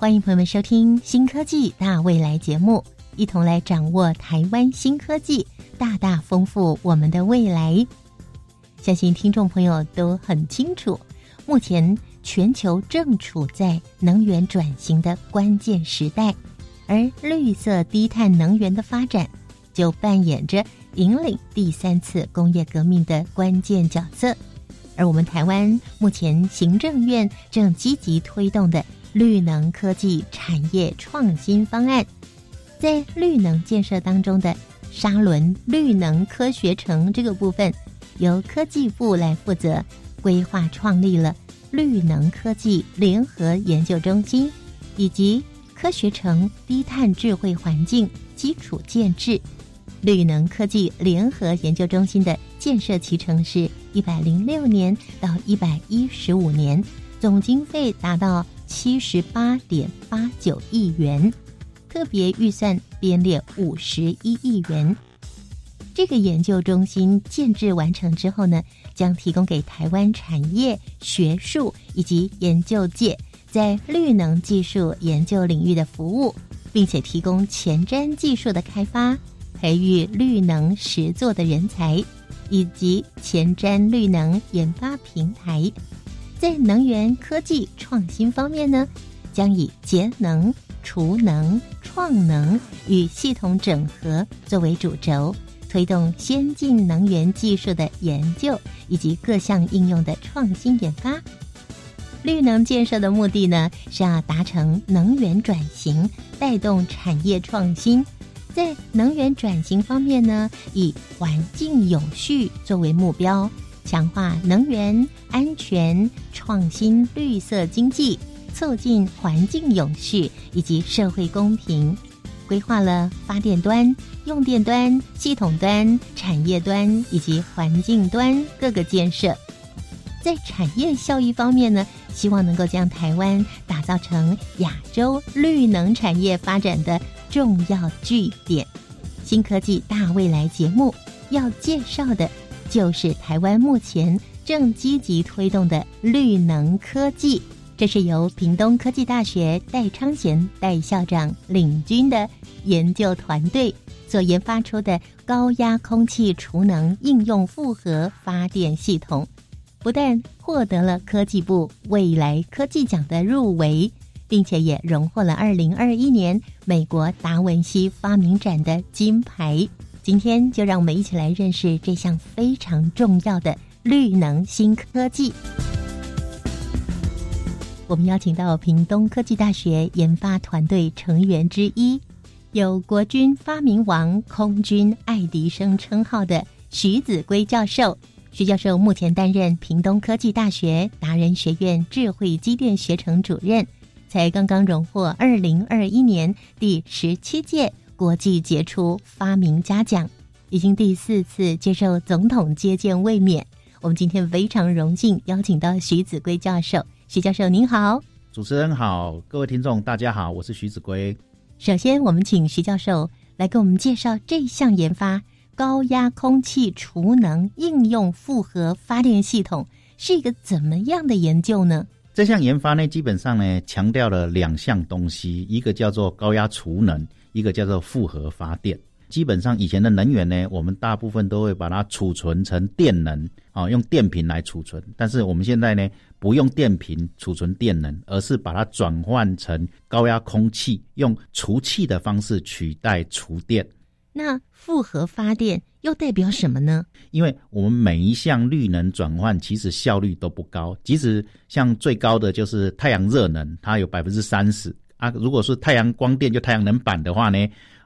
欢迎朋友们收听《新科技大未来》节目，一同来掌握台湾新科技，大大丰富我们的未来。相信听众朋友都很清楚，目前全球正处在能源转型的关键时代，而绿色低碳能源的发展，就扮演着引领第三次工业革命的关键角色。而我们台湾目前行政院正积极推动的。绿能科技产业创新方案，在绿能建设当中的沙仑绿能科学城这个部分，由科技部来负责规划，创立了绿能科技联合研究中心，以及科学城低碳智慧环境基础建制。绿能科技联合研究中心的建设期程是一百零六年到一百一十五年，总经费达到。七十八点八九亿元，特别预算编列五十一亿元。这个研究中心建制完成之后呢，将提供给台湾产业、学术以及研究界在绿能技术研究领域的服务，并且提供前瞻技术的开发，培育绿能实作的人才，以及前瞻绿能研发平台。在能源科技创新方面呢，将以节能、储能、创能与系统整合作为主轴，推动先进能源技术的研究以及各项应用的创新研发。绿能建设的目的呢，是要达成能源转型，带动产业创新。在能源转型方面呢，以环境永续作为目标。强化能源安全、创新绿色经济、促进环境永续以及社会公平，规划了发电端、用电端、系统端、产业端以及环境端各个建设。在产业效益方面呢，希望能够将台湾打造成亚洲绿能产业发展的重要据点。新科技大未来节目要介绍的。就是台湾目前正积极推动的绿能科技，这是由屏东科技大学戴昌贤戴校长领军的研究团队所研发出的高压空气储能应用复合发电系统，不但获得了科技部未来科技奖的入围，并且也荣获了二零二一年美国达文西发明展的金牌。今天就让我们一起来认识这项非常重要的绿能新科技。我们邀请到屏东科技大学研发团队成员之一，有“国军发明王”、“空军爱迪生”称号的徐子圭教授。徐教授目前担任屏东科技大学达人学院智慧机电学程主任，才刚刚荣获二零二一年第十七届。国际杰出发明家奖已经第四次接受总统接见卫冕。我们今天非常荣幸邀请到徐子圭教授。徐教授您好，主持人好，各位听众大家好，我是徐子圭。首先，我们请徐教授来给我们介绍这项研发高压空气储能应用复合发电系统是一个怎么样的研究呢？这项研发呢，基本上呢强调了两项东西，一个叫做高压储能。一个叫做复合发电，基本上以前的能源呢，我们大部分都会把它储存成电能啊，用电瓶来储存。但是我们现在呢，不用电瓶储存电能，而是把它转换成高压空气，用除气的方式取代储电。那复合发电又代表什么呢？因为我们每一项绿能转换其实效率都不高，即使像最高的就是太阳热能，它有百分之三十。啊，如果是太阳光电就太阳能板的话呢，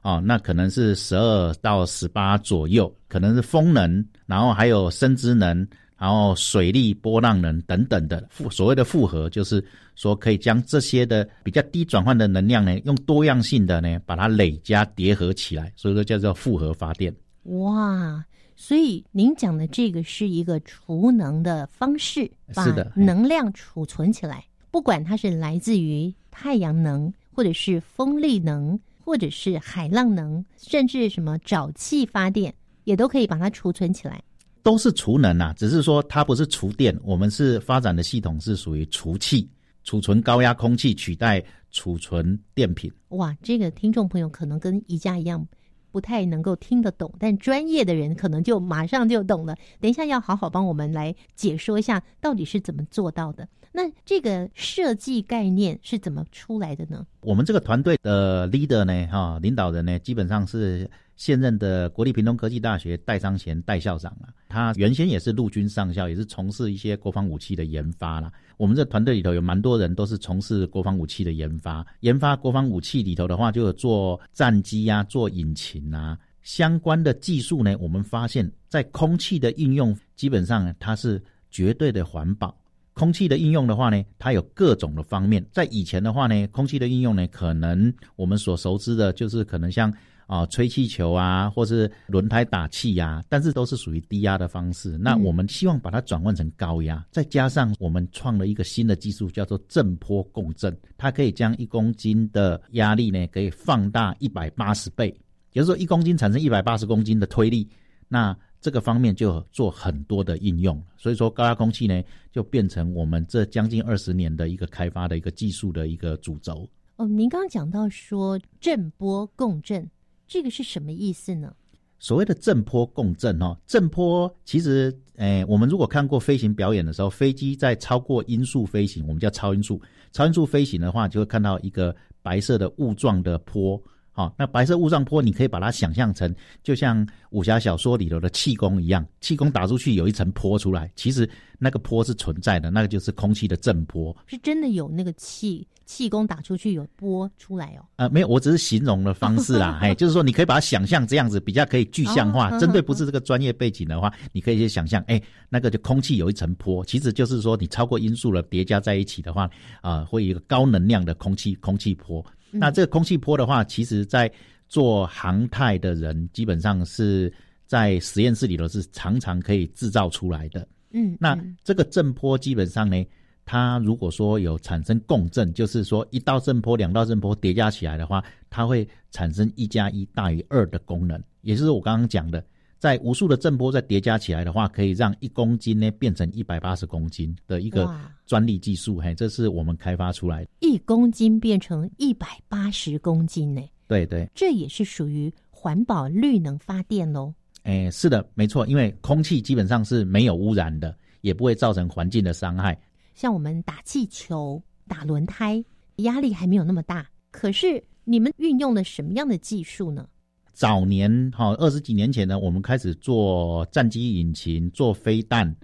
哦，那可能是十二到十八左右，可能是风能，然后还有生殖能，然后水力、波浪能等等的复所谓的复合，就是说可以将这些的比较低转换的能量呢，用多样性的呢把它累加叠合起来，所以说叫做复合发电。哇，所以您讲的这个是一个储能的方式，把是的能量储存起来，不管它是来自于太阳能，或者是风力能，或者是海浪能，甚至什么沼气发电，也都可以把它储存起来。都是储能啊，只是说它不是储电，我们是发展的系统是属于储气，储存高压空气取代储存电品。哇，这个听众朋友可能跟宜家一样。不太能够听得懂，但专业的人可能就马上就懂了。等一下要好好帮我们来解说一下，到底是怎么做到的。那这个设计概念是怎么出来的呢？我们这个团队的 leader 呢，哈，领导人呢，基本上是现任的国立屏东科技大学戴章贤戴校长啊。他原先也是陆军上校，也是从事一些国防武器的研发啦。我们这团队里头有蛮多人都是从事国防武器的研发，研发国防武器里头的话，就有做战机啊，做引擎啊相关的技术呢。我们发现，在空气的应用，基本上它是绝对的环保。空气的应用的话呢，它有各种的方面。在以前的话呢，空气的应用呢，可能我们所熟知的就是可能像啊吹气球啊，或是轮胎打气呀，但是都是属于低压的方式。那我们希望把它转换成高压，再加上我们创了一个新的技术，叫做震波共振，它可以将一公斤的压力呢，可以放大一百八十倍，也就是说一公斤产生一百八十公斤的推力。那这个方面就做很多的应用，所以说高压空气呢，就变成我们这将近二十年的一个开发的一个技术的一个主轴。哦，您刚刚讲到说震波共振，这个是什么意思呢？所谓的震波共振哦，震波其实，诶，我们如果看过飞行表演的时候，飞机在超过音速飞行，我们叫超音速，超音速飞行的话，就会看到一个白色的雾状的波。好，那白色雾状波，你可以把它想象成就像武侠小说里头的气功一样，气功打出去有一层波出来，其实那个波是存在的，那个就是空气的震波，是真的有那个气气功打出去有波出来哦。呃，没有，我只是形容的方式啦，哎，就是说你可以把它想象这样子，比较可以具象化。针对不是这个专业背景的话，你可以去想象，哎，那个就空气有一层波，其实就是说你超过音速了叠加在一起的话，啊，会有一个高能量的空气空气波。那这个空气波的话，其实在做航太的人，基本上是在实验室里头是常常可以制造出来的。嗯，那这个震波基本上呢，它如果说有产生共振，就是说一道震波、两道震波叠加起来的话，它会产生一加一大于二的功能，也就是我刚刚讲的。在无数的震波再叠加起来的话，可以让一公斤呢变成一百八十公斤的一个专利技术。嘿，这是我们开发出来的。一公斤变成一百八十公斤呢？对对，这也是属于环保绿能发电喽。哎，是的，没错，因为空气基本上是没有污染的，也不会造成环境的伤害。像我们打气球、打轮胎，压力还没有那么大。可是你们运用了什么样的技术呢？早年哈二十几年前呢，我们开始做战机引擎、做飞弹，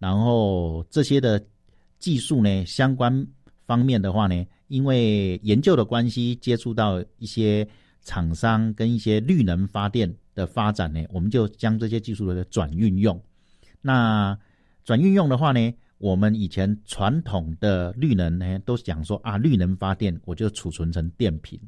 然后这些的技术呢，相关方面的话呢，因为研究的关系，接触到一些厂商跟一些绿能发电的发展呢，我们就将这些技术的转运用。那转运用的话呢，我们以前传统的绿能呢，都讲说啊，绿能发电我就储存成电瓶。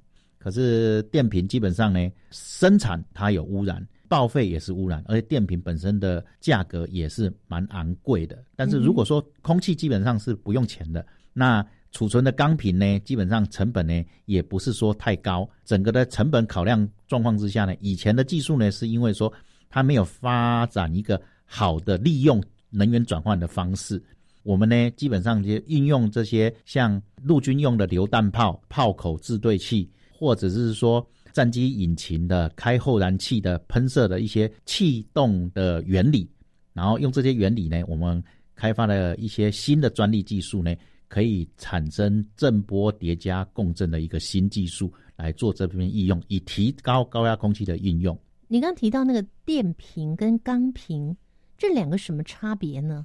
可是电瓶基本上呢，生产它有污染，报废也是污染，而且电瓶本身的价格也是蛮昂贵的。但是如果说空气基本上是不用钱的，那储存的钢瓶呢，基本上成本呢也不是说太高。整个的成本考量状况之下呢，以前的技术呢是因为说它没有发展一个好的利用能源转换的方式，我们呢基本上就运用这些像陆军用的榴弹炮炮口制对器。或者是说战机引擎的开后燃器的喷射的一些气动的原理，然后用这些原理呢，我们开发了一些新的专利技术呢，可以产生震波叠加共振的一个新技术来做这边应用，以提高高压空气的应用。你刚提到那个电瓶跟钢瓶这两个什么差别呢？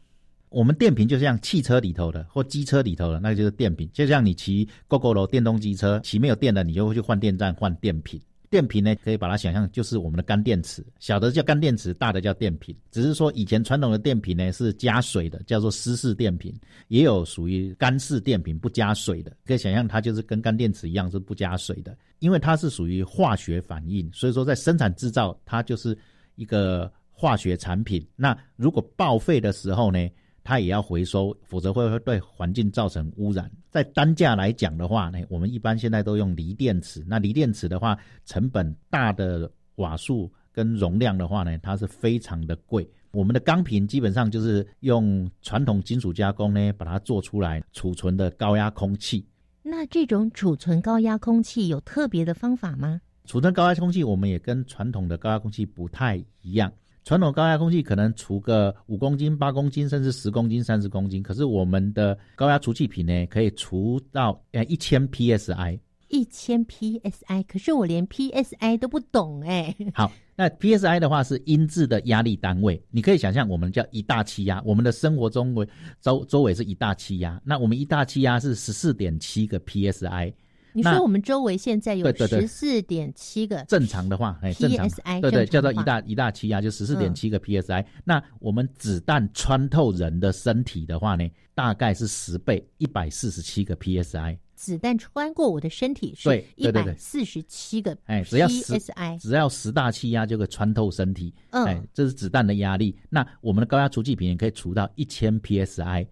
我们电瓶就像汽车里头的或机车里头的，那个就是电瓶。就像你骑 GoGo 楼电动机车，骑没有电的，你就会去换电站换电瓶。电瓶呢，可以把它想象就是我们的干电池，小的叫干电池，大的叫电瓶。只是说以前传统的电瓶呢是加水的，叫做湿式电瓶，也有属于干式电瓶不加水的。可以想象它就是跟干电池一样是不加水的，因为它是属于化学反应，所以说在生产制造它就是一个化学产品。那如果报废的时候呢？它也要回收，否则会对环境造成污染。在单价来讲的话呢，我们一般现在都用锂电池。那锂电池的话，成本大的瓦数跟容量的话呢，它是非常的贵。我们的钢瓶基本上就是用传统金属加工呢，把它做出来储存的高压空气。那这种储存高压空气有特别的方法吗？储存高压空气，我们也跟传统的高压空气不太一样。传统高压空气可能除个五公斤、八公斤，甚至十公斤、三十公斤。可是我们的高压除气瓶呢，可以除到呃一千 psi。一千 psi，可是我连 psi 都不懂哎。好，那 psi 的话是英制的压力单位，你可以想象我们叫一大气压。我们的生活中围周周围是一大气压，那我们一大气压是十四点七个 psi。你说我们周围现在有十四点七个正常的话，哎，psi 对对，叫做一大一大气压就十四点七个 psi。那我们子弹穿透人的身体的话呢，大概是十倍，一百四十七个 psi。子弹穿过我的身体是一百四十七个哎，只要十 I，只要十大气压就可以穿透身体。哎，这是子弹的压力。那我们的高压除气瓶可以除到一千 psi。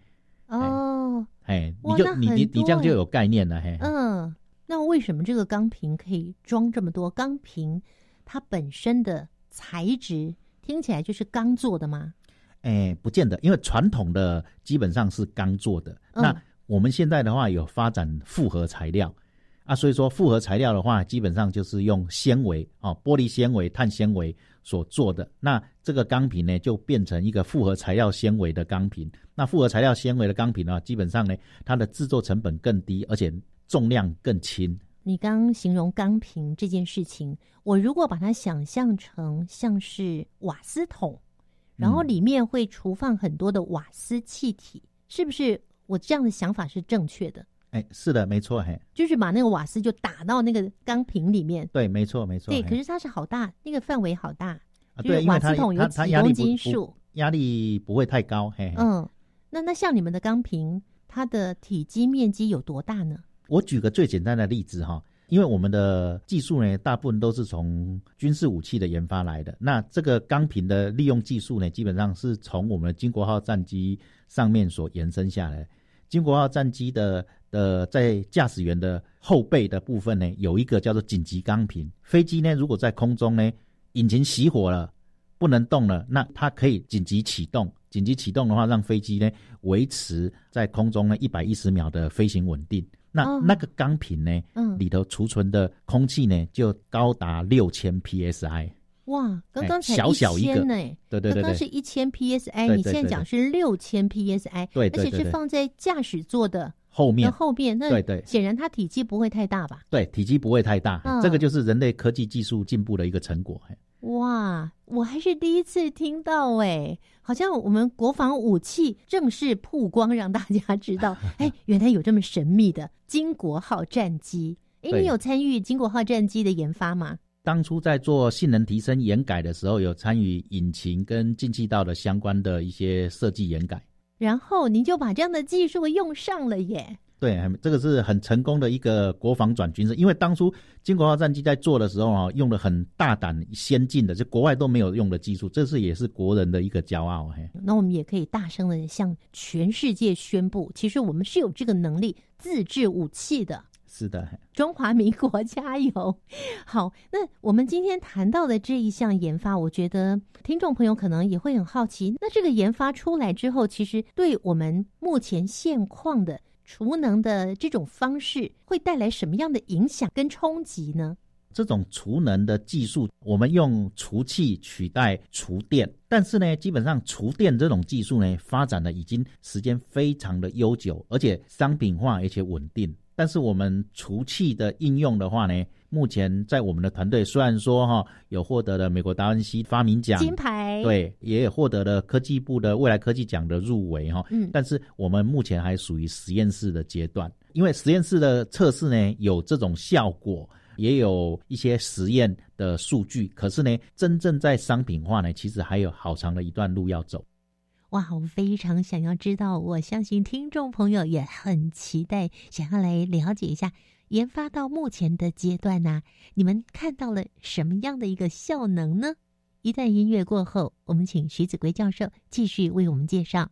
哦，哎，你就你你你这样就有概念了，嘿，嗯。那为什么这个钢瓶可以装这么多？钢瓶它本身的材质听起来就是钢做的吗？哎，不见得，因为传统的基本上是钢做的。那我们现在的话有发展复合材料啊，所以说复合材料的话，基本上就是用纤维啊，玻璃纤维、碳纤维所做的。那这个钢瓶呢，就变成一个复合材料纤维的钢瓶。那复合材料纤维的钢瓶呢，基本上呢，它的制作成本更低，而且。重量更轻。你刚形容钢瓶这件事情，我如果把它想象成像是瓦斯桶，然后里面会储放很多的瓦斯气体，是不是我这样的想法是正确的？哎，是的，没错，嘿，就是把那个瓦斯就打到那个钢瓶里面。对，没错，没错。对，可是它是好大，那个范围好大。啊，对，瓦斯桶有几公斤数，压力不会太高。嘿，嗯，那那像你们的钢瓶，它的体积面积有多大呢？我举个最简单的例子哈，因为我们的技术呢，大部分都是从军事武器的研发来的。那这个钢瓶的利用技术呢，基本上是从我们的金国号战机上面所延伸下来。金国号战机的的在驾驶员的后背的部分呢，有一个叫做紧急钢瓶。飞机呢，如果在空中呢，引擎熄火了，不能动了，那它可以紧急启动。紧急启动的话，让飞机呢维持在空中呢一百一十秒的飞行稳定。那那个钢瓶呢？嗯，里头储存的空气呢，就高达六千 psi。哇，刚刚才小小一个呢，对对对，刚刚是一千 psi，你现在讲是六千 psi，对，而且是放在驾驶座的后面，后面，那对对，显然它体积不会太大吧？对，体积不会太大，这个就是人类科技技术进步的一个成果。哇，我还是第一次听到哎，好像我们国防武器正式曝光，让大家知道，哎，原来有这么神秘的金国号战机。哎，你有参与金国号战机的研发吗？当初在做性能提升研改的时候，有参与引擎跟进气道的相关的一些设计研改。然后您就把这样的技术用上了耶。对，这个是很成功的一个国防转军事，因为当初金国号战机在做的时候啊，用了很大胆、先进的，就国外都没有用的技术，这是也是国人的一个骄傲。嘿，那我们也可以大声的向全世界宣布，其实我们是有这个能力自制武器的。是的，中华民国加油！好，那我们今天谈到的这一项研发，我觉得听众朋友可能也会很好奇，那这个研发出来之后，其实对我们目前现况的。储能的这种方式会带来什么样的影响跟冲击呢？这种储能的技术，我们用除气取代储电，但是呢，基本上储电这种技术呢，发展的已经时间非常的悠久，而且商品化而且稳定。但是我们除气的应用的话呢，目前在我们的团队虽然说哈有获得了美国达文西发明奖金牌，对，也有获得了科技部的未来科技奖的入围哈，嗯，但是我们目前还属于实验室的阶段，因为实验室的测试呢有这种效果，也有一些实验的数据。可是呢，真正在商品化呢，其实还有好长的一段路要走。哇，我非常想要知道，我相信听众朋友也很期待，想要来了解一下研发到目前的阶段呢，你们看到了什么样的一个效能呢？一段音乐过后，我们请徐子圭教授继续为我们介绍。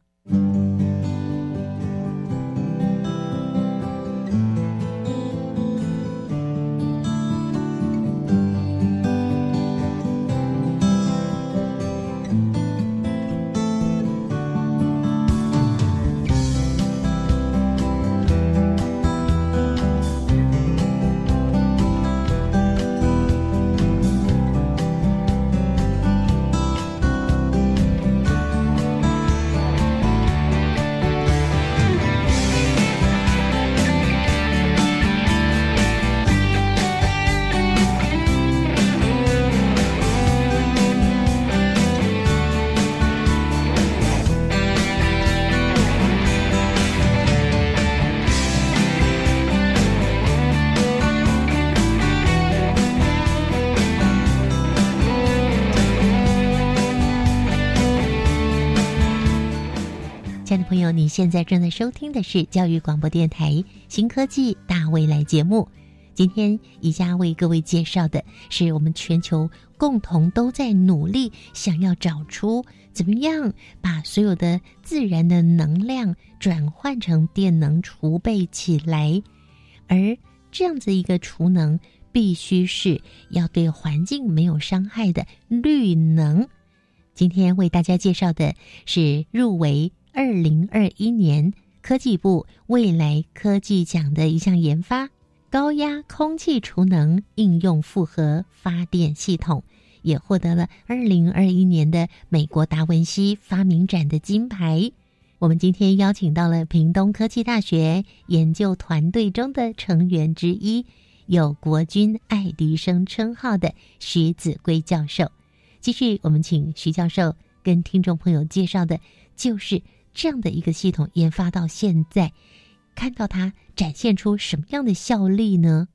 你现在正在收听的是教育广播电台《新科技大未来》节目。今天宜家为各位介绍的是我们全球共同都在努力，想要找出怎么样把所有的自然的能量转换成电能储备起来，而这样子一个储能，必须是要对环境没有伤害的绿能。今天为大家介绍的是入围。二零二一年科技部未来科技奖的一项研发，高压空气储能应用复合发电系统，也获得了二零二一年的美国达文西发明展的金牌。我们今天邀请到了屏东科技大学研究团队中的成员之一，有国军爱迪生称号的徐子圭教授。继续，我们请徐教授跟听众朋友介绍的，就是。这样的一个系统研发到现在，看到它展现出什么样的效力呢？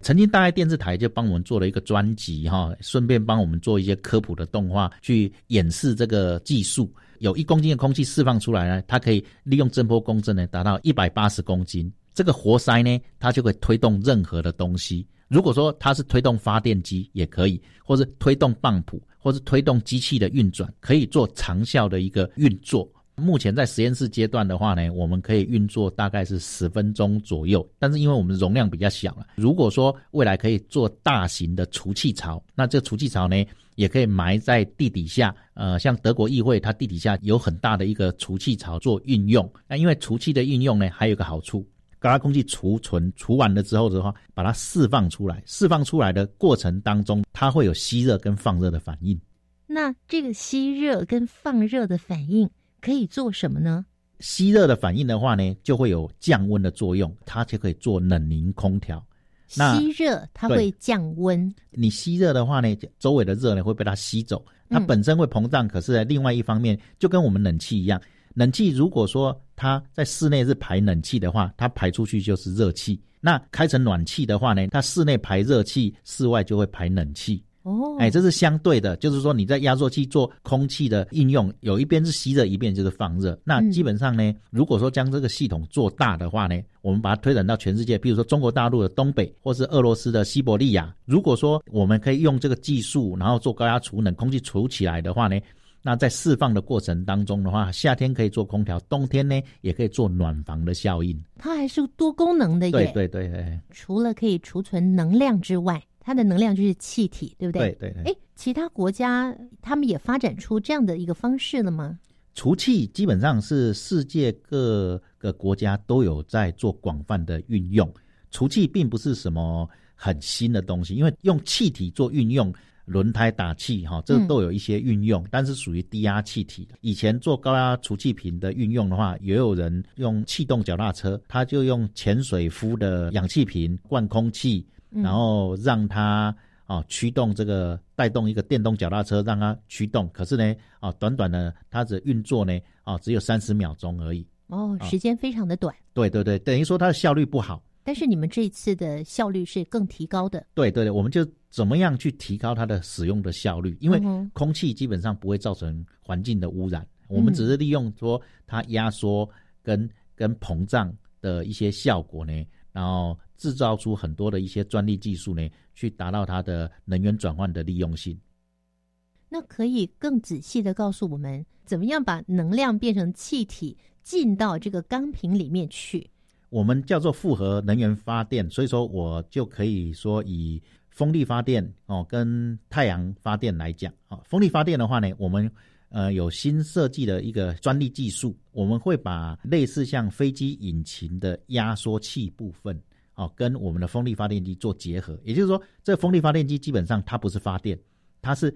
曾经大爱电视台就帮我们做了一个专辑哈，顺便帮我们做一些科普的动画，去演示这个技术。有一公斤的空气释放出来呢，它可以利用震波共振呢，达到一百八十公斤。这个活塞呢，它就可以推动任何的东西。如果说它是推动发电机也可以，或是推动泵浦，或是推动机器的运转，可以做长效的一个运作。目前在实验室阶段的话呢，我们可以运作大概是十分钟左右。但是因为我们容量比较小了，如果说未来可以做大型的除气槽，那这除气槽呢也可以埋在地底下。呃，像德国议会，它地底下有很大的一个除气槽做运用。那因为除气的运用呢，还有个好处，高压空气储存除完了之后的话，把它释放出来，释放出来的过程当中，它会有吸热跟放热的反应。那这个吸热跟放热的反应。可以做什么呢？吸热的反应的话呢，就会有降温的作用，它就可以做冷凝空调。吸热它会降温。你吸热的话呢，周围的热呢会被它吸走，它本身会膨胀。可是另外一方面，就跟我们冷气一样，冷气如果说它在室内是排冷气的话，它排出去就是热气。那开成暖气的话呢，它室内排热气，室外就会排冷气。哦，哎，这是相对的，就是说你在压缩机做空气的应用，有一边是吸热，一边就是放热。那基本上呢，如果说将这个系统做大的话呢，我们把它推展到全世界，比如说中国大陆的东北，或是俄罗斯的西伯利亚，如果说我们可以用这个技术，然后做高压储冷，空气储起来的话呢，那在释放的过程当中的话，夏天可以做空调，冬天呢也可以做暖房的效应。它还是多功能的耶。对对对，除了可以储存能量之外。它的能量就是气体，对不对？对对对。哎，其他国家他们也发展出这样的一个方式了吗？除气基本上是世界各个国家都有在做广泛的运用。除气并不是什么很新的东西，因为用气体做运用，轮胎打气哈，这都有一些运用，但是属于低压气体。以前做高压除气瓶的运用的话，也有人用气动脚踏车，他就用潜水夫的氧气瓶灌空气。然后让它啊驱动这个带动一个电动脚踏车，让它驱动。可是呢，啊短短的它的运作呢，啊只有三十秒钟而已。哦，时间非常的短。对对对，等于说它的效率不好。但是你们这次的效率是更提高的。对对对，我们就怎么样去提高它的使用的效率？因为空气基本上不会造成环境的污染，我们只是利用说它压缩跟跟膨胀的一些效果呢，然后制造出很多的一些专利技术呢，去达到它的能源转换的利用性。那可以更仔细的告诉我们，怎么样把能量变成气体进到这个钢瓶里面去？我们叫做复合能源发电，所以说我就可以说以风力发电哦跟太阳发电来讲啊、哦，风力发电的话呢，我们呃有新设计的一个专利技术，我们会把类似像飞机引擎的压缩器部分哦跟我们的风力发电机做结合，也就是说，这风力发电机基本上它不是发电，它是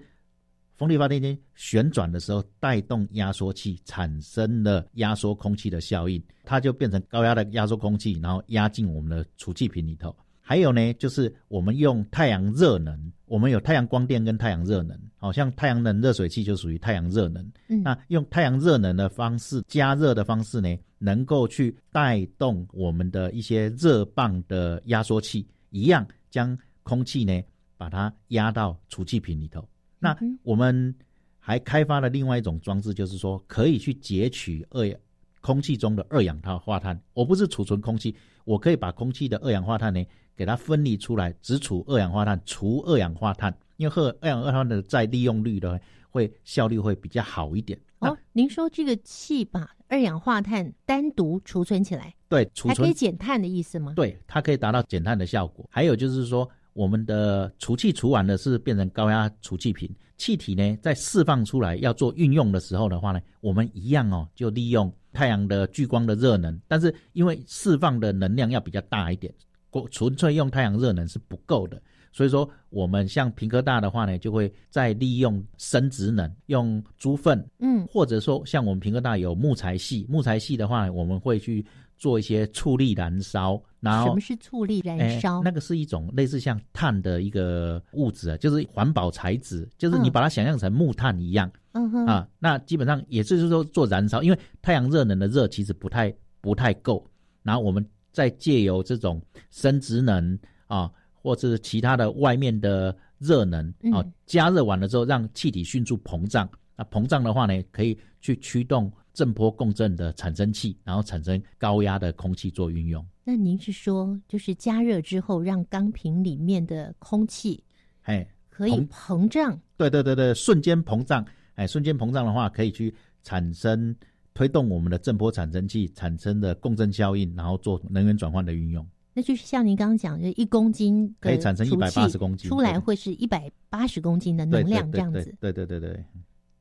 风力发电机旋转的时候带动压缩器，产生了压缩空气的效应，它就变成高压的压缩空气，然后压进我们的储气瓶里头。还有呢，就是我们用太阳热能，我们有太阳光电跟太阳热能，好、像太阳能热水器就属于太阳热能。嗯那用太阳热能的方式加热的方式呢，能够去带动我们的一些热棒的压缩器，一样将空气呢把它压到储气瓶里头。那我们还开发了另外一种装置，就是说可以去截取二氧空气中的二氧化碳。我不是储存空气，我可以把空气的二氧化碳呢给它分离出来，只储二氧化碳，除二氧化碳。因为二二氧化碳的再利用率呢，会效率会比较好一点。那哦，您说这个气把二氧化碳单独储存起来，对，储存还可以减碳的意思吗？对，它可以达到减碳的效果。还有就是说，我们的除气除完的是变成高压除气瓶，气体呢在释放出来要做运用的时候的话呢，我们一样哦，就利用太阳的聚光的热能，但是因为释放的能量要比较大一点，过纯粹用太阳热能是不够的。所以说，我们像平科大的话呢，就会再利用生殖能，用猪粪嗯，或者说像我们平科大有木材系，木材系的话呢，我们会去做一些醋力燃烧，然后什么是醋力燃哎烧？那个是一种类似像碳的一个物质啊，就是环保材质，就是你嗯把它想象成木炭一样、嗯哼，啊。那基本上也就是说做燃烧，因为太阳热能的热其实不太不太够，然后我们再借由这种生殖能啊，或者是其他的外面的热能啊嗯，加热完了之后，让气体迅速膨胀。那膨胀的话呢，可以去驱动震波共振的产生器，然后产生高压的空气做运用。那您是说，就是加热之后，让钢瓶里面的空气嘿，可以膨膨胀？对对对对，瞬间膨胀，哎，瞬间膨胀的话，可以去产生推动我们的震波产生器产生的共振效应，然后做能源转换的运用。那就是像您刚刚讲，就一公斤可以产生除气180公斤出来对会是一百八十公斤的能量这样子。对对对对对，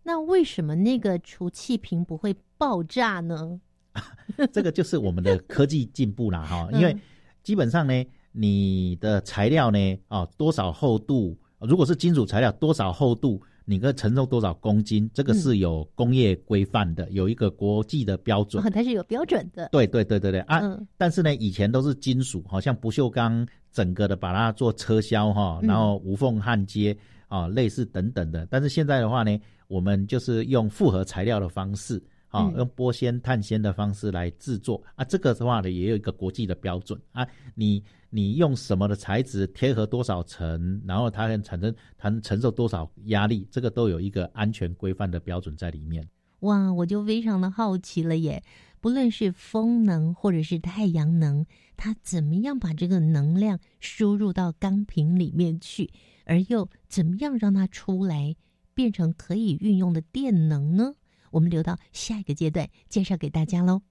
那为什么那个除气瓶不会爆炸呢？这个就是我们的科技进步啦哈，因为嗯基本上呢，你的材料呢，哦，多少厚度，如果是金属材料，多少厚度，你可承受多少公斤，这个是有工业规范的，有一个国际的标准。哦，它是有标准的。对对对对对啊！嗯但是呢，以前都是金属，好像不锈钢整个的把它做车销哈，嗯然后无缝焊接啊，类似等等的。但是现在的话呢，我们就是用复合材料的方式啊，嗯用玻纤、碳纤的方式来制作啊。这个的话呢，也有一个国际的标准啊。你你用什么的材质，贴合多少层，然后它能产生它能承受多少压力，这个都有一个安全规范的标准在里面。哇，我就非常的好奇了耶！不论是风能或者是太阳能，它怎么样把这个能量输入到钢瓶里面去，而又怎么样让它出来变成可以运用的电能呢？我们留到下一个阶段介绍给大家喽。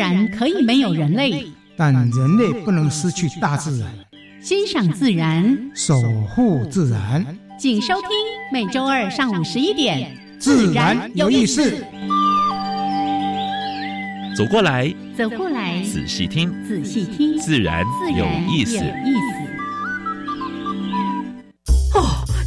然可以没有人类，但人类不能失去大自然。欣赏自然，守护自然。请收听每周二上午十一点《自然有意思》。走过来，走过来，仔细听，仔细听，自然有意思。哦，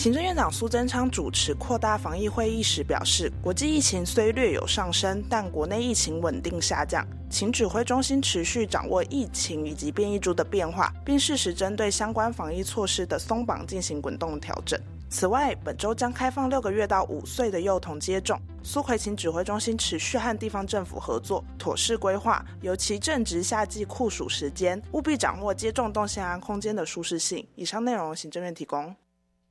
行政院长苏贞昌主持扩大防疫会议时表示，国际疫情虽略有上升，但国内疫情稳定下降。请指挥中心持续掌握疫情以及变异株的变化，并适时针对相关防疫措施的松绑进行滚动调整。此外，本周将开放六个月到五岁的幼童接种。苏奎请指挥中心持续和地方政府合作，妥适规划，尤其正值夏季酷暑时间，务必掌握接种动线安空间的舒适性。以上内容，行政院提供。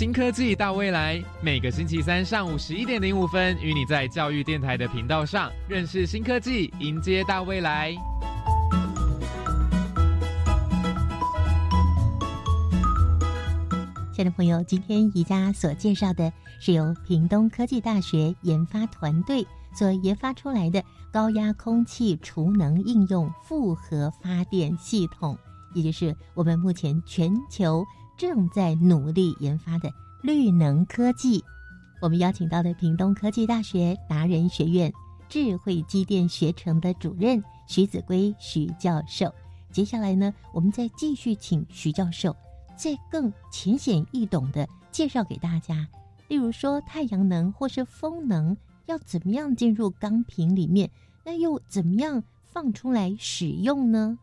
新科技大未来，每个星期三上午十一点零五分，与你在教育电台的频道上认识新科技，迎接大未来。亲爱的朋友，今天宜家所介绍的是由屏东科技大学研发团队所研发出来的高压空气储能应用复合发电系统，也就是我们目前全球正在努力研发的绿能科技。我们邀请到的屏东科技大学达人学院智慧机电学程的主任徐子圭徐教授。接下来呢，我们再继续请徐教授。再更浅显易懂的介绍给大家，例如说太阳能或是风能要怎么样进入钢瓶里面，那又怎么样放出来使用呢？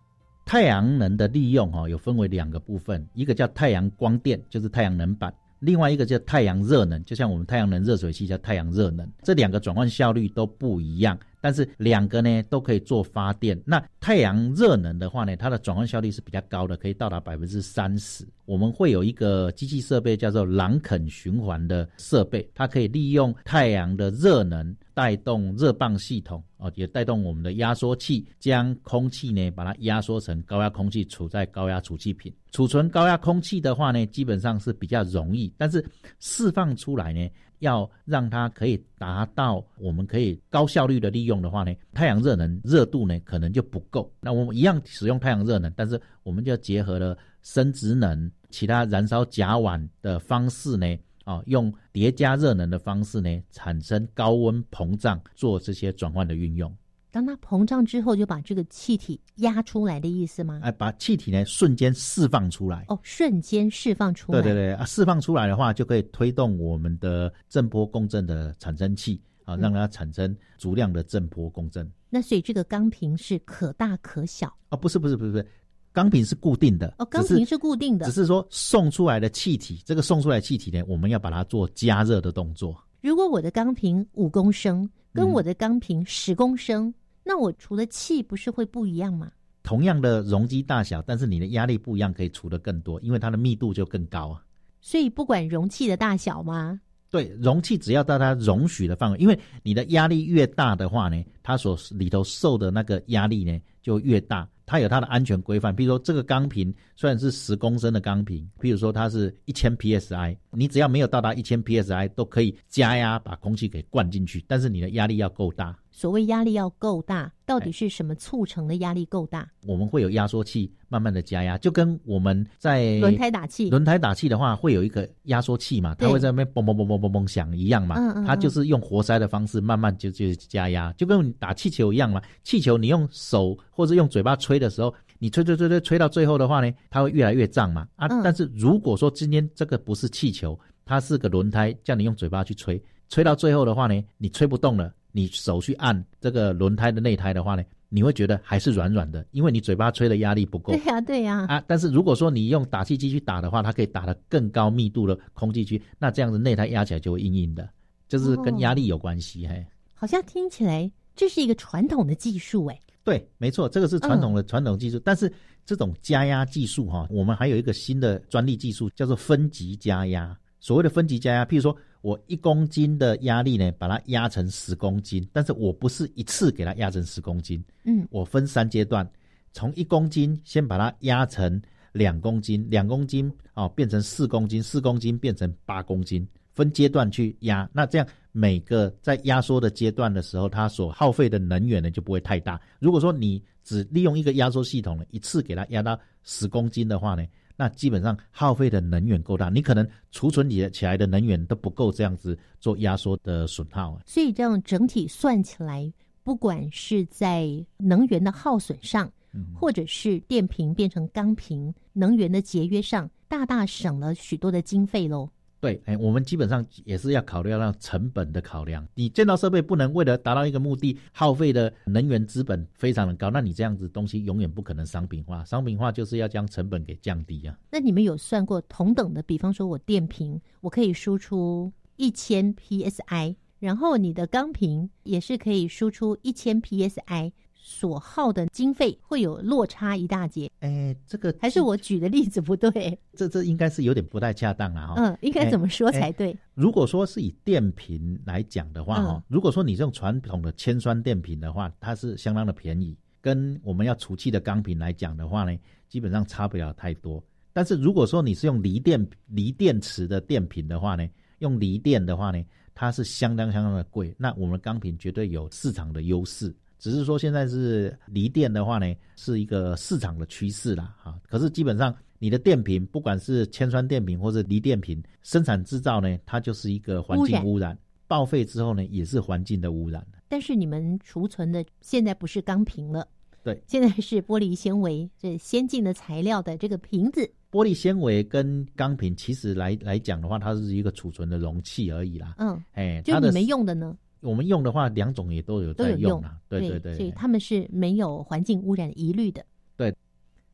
太阳能的利用哈，有分为两个部分，一个叫太阳光电，就是太阳能板；另外一个叫太阳热能，就像我们太阳能热水器叫太阳热能。这两个转换效率都不一样。但是两个呢都可以做发电。那太阳热能的话呢，它的转换效率是比较高的，可以到达百分之三十。我们会有一个机器设备叫做朗肯循环的设备，它可以利用太阳的热能带动热泵系统哦，也带动我们的压缩器，将空气呢把它压缩成高压空气，储在高压储气瓶。储存高压空气的话呢，基本上是比较容易，但是释放出来呢。要让它可以达到我们可以高效率的利用的话呢，太阳热能热度呢可能就不够。那我们一样使用太阳热能，但是我们就结合了生殖能、其他燃烧甲烷的方式呢，啊，用叠加热能的方式呢，产生高温膨胀，做这些转换的运用。当它膨胀之后，就把这个气体压出来的意思吗？哎，把气体呢瞬间释放出来。哦，瞬间释放出来。对对对啊，释放出来的话，就可以推动我们的震波共振的产生器啊，让它产生足量的震波共振。那所以这个钢瓶是可大可小？哦，不是不是不是不是，钢瓶是固定的。哦，钢瓶是固定的，只是说送出来的气体，这个送出来气体呢，我们要把它做加热的动作。如果我的钢瓶五公升。跟我的钢瓶十公升，那我除的气不是会不一样吗？同样的容积大小，但是你的压力不一样，可以除的更多，因为它的密度就更高啊。所以不管容器的大小吗？对，容器只要到它容许的范围，因为你的压力越大的话呢，它所里头受的那个压力呢就越大。它有它的安全规范，比如说这个钢瓶虽然是十公升的钢瓶，比如说它是一千 psi，你只要没有到达一千 psi 都可以加压把空气给灌进去，但是你的压力要够大。所谓压力要够大，到底是什么促成的压力够大？我们会有压缩器慢慢的加压，就跟我们在轮胎打气，轮胎打气的话会有一个压缩器嘛，它会在那边嘣嘣嘣嘣嘣嘣响一样嘛。嗯嗯，它就是用活塞的方式慢慢就就加压，就跟打气球一样嘛。气球你用手或者用嘴巴吹的时候，你吹吹吹吹吹到最后的话呢，它会越来越胀嘛。啊，但是如果说今天这个不是气球，它是个轮胎，叫你用嘴巴去吹，吹到最后的话呢，你吹不动了，你手去按这个轮胎的内胎的话呢，你会觉得还是软软的，因为你嘴巴吹的压力不够。对呀，对呀。啊，但是如果说你用打气机去打的话，它可以打得更高密度的空气区，那这样子内胎压起来就会硬硬的，就是跟压力有关系。嘿，好像听起来这是一个传统的技术，哎。对，没错，这个是传统的传统技术，但是这种加压技术哈，我们还有一个新的专利技术，叫做分级加压。所谓的分级加压，譬如说我一公斤的压力呢，把它压成十公斤，但是我不是一次给它压成十公斤，嗯，我分三阶段，从一公斤先把它压成两公斤，两公斤哦变成四公斤，四公斤变成八公斤，分阶段去压，那这样每个在压缩的阶段的时候，它所耗费的能源呢就不会太大。如果说你只利用一个压缩系统呢，一次给它压到十公斤的话呢？那基本上耗费的能源够大，你可能储存起起来的能源都不够这样子做压缩的损耗。所以这样整体算起来，不管是在能源的耗损上，或者是电瓶变成钢瓶，能源的节约上，大大省了许多的经费喽。对，哎，我们基本上也是要考虑到成本的考量。你建造设备不能为了达到一个目的，耗费的能源资本非常的高，那你这样子东西永远不可能商品化。商品化就是要将成本给降低啊。那你们有算过同等的，比方说我电瓶，我可以输出一千 psi，然后你的钢瓶也是可以输出一千 psi。所耗的经费会有落差一大截，哎，这个还是我举的例子不对，这这应该是有点不太恰当了哈。嗯，应该怎么说才对？如果说是以电瓶来讲的话哈，如果说你这种传统的铅酸电瓶的话，它是相当的便宜，跟我们要储气的钢瓶来讲的话呢，基本上差不了太多。但是如果说你是用锂电锂电池的电瓶的话呢，用锂电的话呢，它是相当相当的贵，那我们钢瓶绝对有市场的优势。只是说现在是锂电的话呢，是一个市场的趋势啦，哈。可是基本上你的电瓶，不管是铅酸电瓶或者锂电瓶，生产制造呢，它就是一个环境污染，报废之后呢，也是环境的污染。但是你们储存的现在不是钢瓶了，对，现在是玻璃纤维，这先进的材料的这个瓶子。玻璃纤维跟钢瓶其实来来讲的话，它是一个储存的容器而已啦。嗯，哎，就你们用的呢？我们用的话，两种也都有在用啊，对对对，所以他们是没有环境污染疑虑的。对，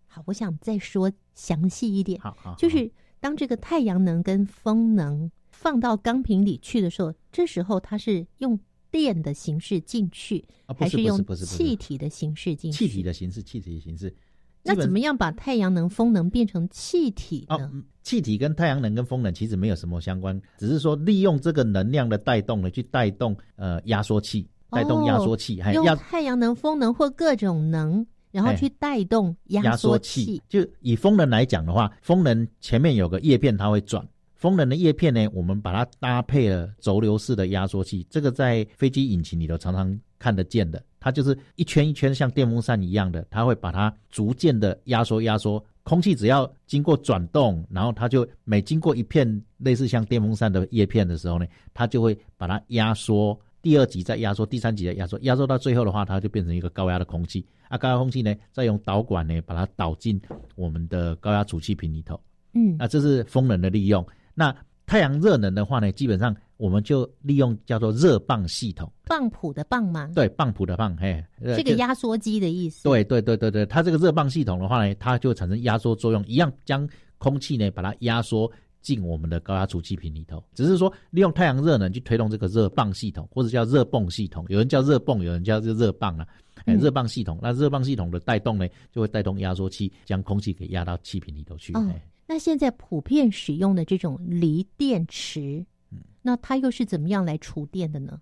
好，我想再说详细一点。好好，就是当这个太阳能跟风能放到钢瓶里去的时候，这时候它是用电的形式进去，还是用气体的形式进去？气体的形式，气体的形式。那怎么样把太阳能、风能变成气体呢？气体跟太阳能跟风能其实没有什么相关，只是说利用这个能量的带动呢，去带动呃压缩器，带动压缩器，用太阳能、风能或各种能，然后去带动压缩器。就以风能来讲的话，风能前面有个叶片，它会转。风能的叶片呢，我们把它搭配了轴流式的压缩器，这个在飞机引擎里头常常看得见的。它就是一圈一圈像电风扇一样的，它会把它逐渐的压缩压缩，空气只要经过转动，然后它就每经过一片类似像电风扇的叶片的时候呢，它就会把它压缩，第二级再压缩，第三级再压缩，压缩到最后的话，它就变成一个高压的空气。啊，高压空气呢，再用导管呢把它导进我们的高压储气瓶里头。嗯，那这是风能的利用。那太阳热能的话呢，基本上我们就利用叫做热泵系统，泵浦的泵吗？对，泵浦的泵，嘿，这个压缩机的意思。对对对对对，它这个热泵系统的话呢，它就产生压缩作用，一样将空气呢把它压缩进我们的高压储气瓶里头。只是说利用太阳热能去推动这个热泵系统，或者叫热泵系统，有人叫热泵，有人叫热热泵啊。哎，热泵系统，那热泵系统的带动呢，就会带动压缩器将空气给压到气瓶里头去。那现在普遍使用的这种锂电池，嗯，那它又是怎么样来储电的呢？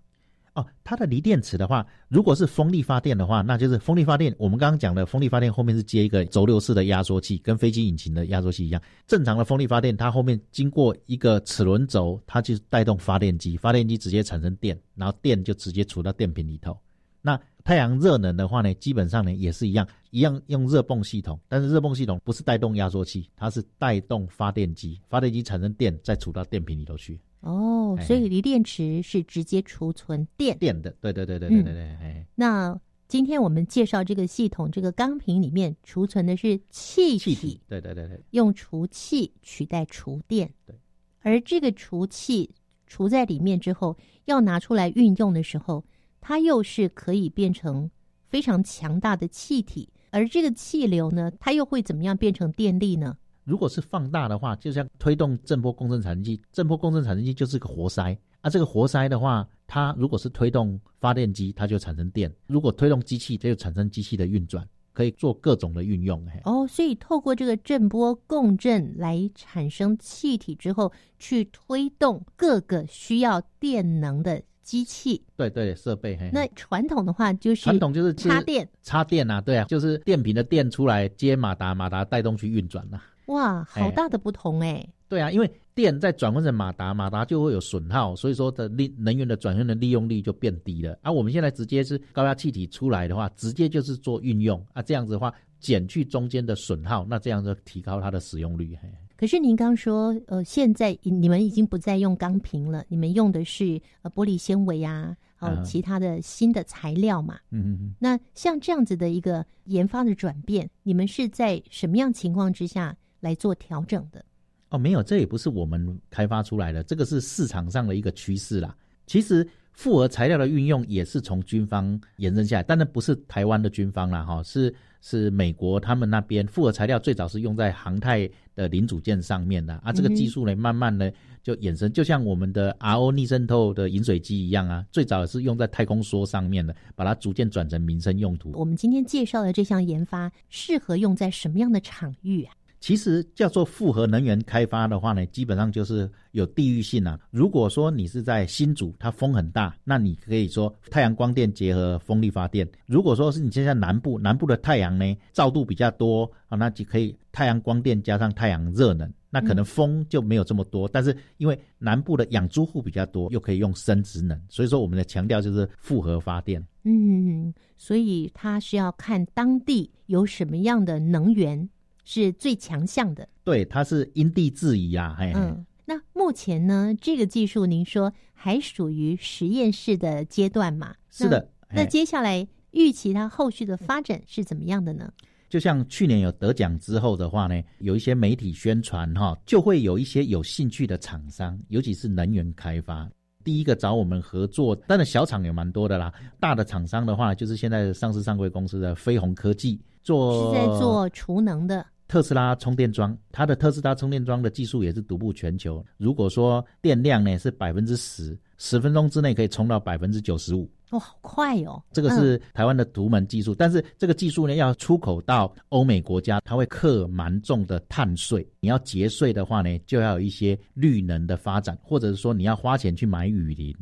哦，它的锂电池的话，如果是风力发电的话，那就是风力发电。我们刚刚讲的风力发电后面是接一个轴流式的压缩器，跟飞机引擎的压缩器一样。正常的风力发电，它后面经过一个齿轮轴，它就带动发电机，发电机直接产生电，然后电就直接储到电瓶里头。那太阳热能的话呢，基本上呢也是一样，一样用热泵系统，但是热泵系统不是带动压缩器，它是带动发电机，发电机产生电再储到电瓶里头去。哦，所以锂电池是直接储存电电的，对对对对对对对。哎，那今天我们介绍这个系统，这个钢瓶里面储存的是气体，对对对对，用储气取代储电。对，而这个储气储在里面之后，要拿出来运用的时候。它又是可以变成非常强大的气体，而这个气流呢，它又会怎么样变成电力呢？如果是放大的话，就像推动震波共振产生器，震波共振产生器就是个活塞啊。这个活塞的话，它如果是推动发电机，它就产生电；如果推动机器，它就产生机器的运转，可以做各种的运用。哦，所以透过这个震波共振来产生气体之后，去推动各个需要电能的。机器对对设备，那传统的话就是传统就是插电插电啊，对啊，就是电瓶的电出来接马达，马达带动去运转呐。哇，好大的不同哎！对啊，因为电在转换成马达，马达就会有损耗，所以说的利能源的转换的利用率就变低了。而我们现在直接是高压气体出来的话，直接就是做运用啊，这样子的话减去中间的损耗，那这样就提高它的使用率。可是您刚说，呃，现在你们已经不再用钢瓶了，你们用的是呃玻璃纤维啊，还有其他的新的材料嘛？嗯嗯嗯。那像这样子的一个研发的转变，你们是在什么样情况之下来做调整的？哦，没有，这也不是我们开发出来的，这个是市场上的一个趋势啦。其实复合材料的运用也是从军方延伸下来，当然不是台湾的军方啦，哈，是。是美国他们那边复合材料最早是用在航太的零组件上面的啊，这个技术呢，慢慢的就衍生，就像我们的 RO 逆渗透的饮水机一样啊，最早是用在太空梭上面的，把它逐渐转成民生用途。我们今天介绍的这项研发适合用在什么样的场域啊？其实叫做复合能源开发的话呢，基本上就是有地域性啊。如果说你是在新竹，它风很大，那你可以说太阳光电结合风力发电；如果说是你现在南部，南部的太阳呢照度比较多啊，那就可以太阳光电加上太阳热能，那可能风就没有这么多。但是因为南部的养猪户比较多，又可以用生殖能，所以说我们的强调就是复合发电。嗯，所以它是要看当地有什么样的能源。是最强项的，对，它是因地制宜啊。嗯，那目前呢，这个技术您说还属于实验室的阶段嘛？是的。那接下来预期它后续的发展是怎么样的呢？就像去年有得奖之后的话呢，有一些媒体宣传哈，就会有一些有兴趣的厂商，尤其是能源开发，第一个找我们合作，当然小厂也蛮多的啦。大的厂商的话，就是现在上市上柜公司的飞鸿科技，做是在做储能的。特斯拉充电桩，它的特斯拉充电桩的技术也是独步全球。如果说电量呢是百分之十，十分钟之内可以充到百分之九十五，哇，好快哦！这个是台湾的独门技术，但是这个技术呢要出口到欧美国家，它会克蛮重的碳税。你要节税的话呢，就要有一些绿能的发展，或者是说你要花钱去买雨林。